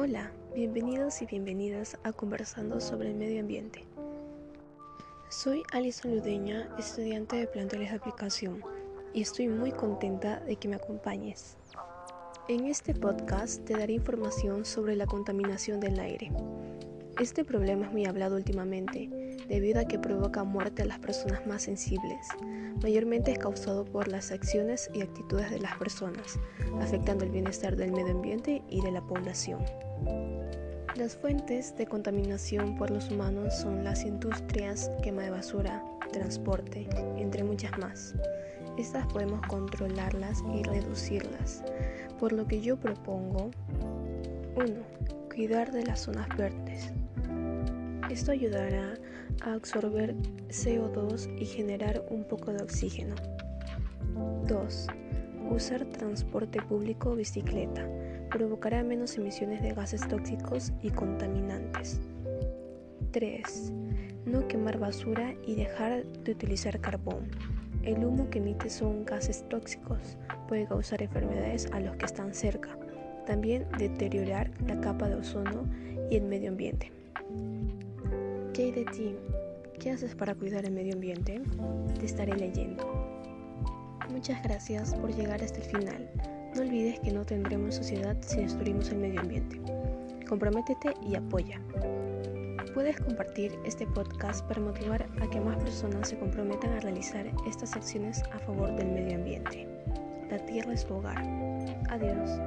Hola, bienvenidos y bienvenidas a Conversando sobre el Medio Ambiente. Soy Alison Ludeña, estudiante de planteles de aplicación, y estoy muy contenta de que me acompañes. En este podcast te daré información sobre la contaminación del aire. Este problema es muy hablado últimamente, debido a que provoca muerte a las personas más sensibles. Mayormente es causado por las acciones y actitudes de las personas, afectando el bienestar del medio ambiente y de la población. Las fuentes de contaminación por los humanos son las industrias, quema de basura, transporte, entre muchas más. Estas podemos controlarlas y reducirlas, por lo que yo propongo 1. Cuidar de las zonas verdes. Esto ayudará a absorber CO2 y generar un poco de oxígeno. 2. Usar transporte público o bicicleta provocará menos emisiones de gases tóxicos y contaminantes. 3. No quemar basura y dejar de utilizar carbón. El humo que emite son gases tóxicos, puede causar enfermedades a los que están cerca, también deteriorar la capa de ozono y el medio ambiente. ¿Qué hay de ti? ¿Qué haces para cuidar el medio ambiente? Te estaré leyendo. Muchas gracias por llegar hasta el final. No olvides que no tendremos sociedad si destruimos el medio ambiente. Comprométete y apoya. Puedes compartir este podcast para motivar a que más personas se comprometan a realizar estas acciones a favor del medio ambiente. La tierra es tu hogar. Adiós.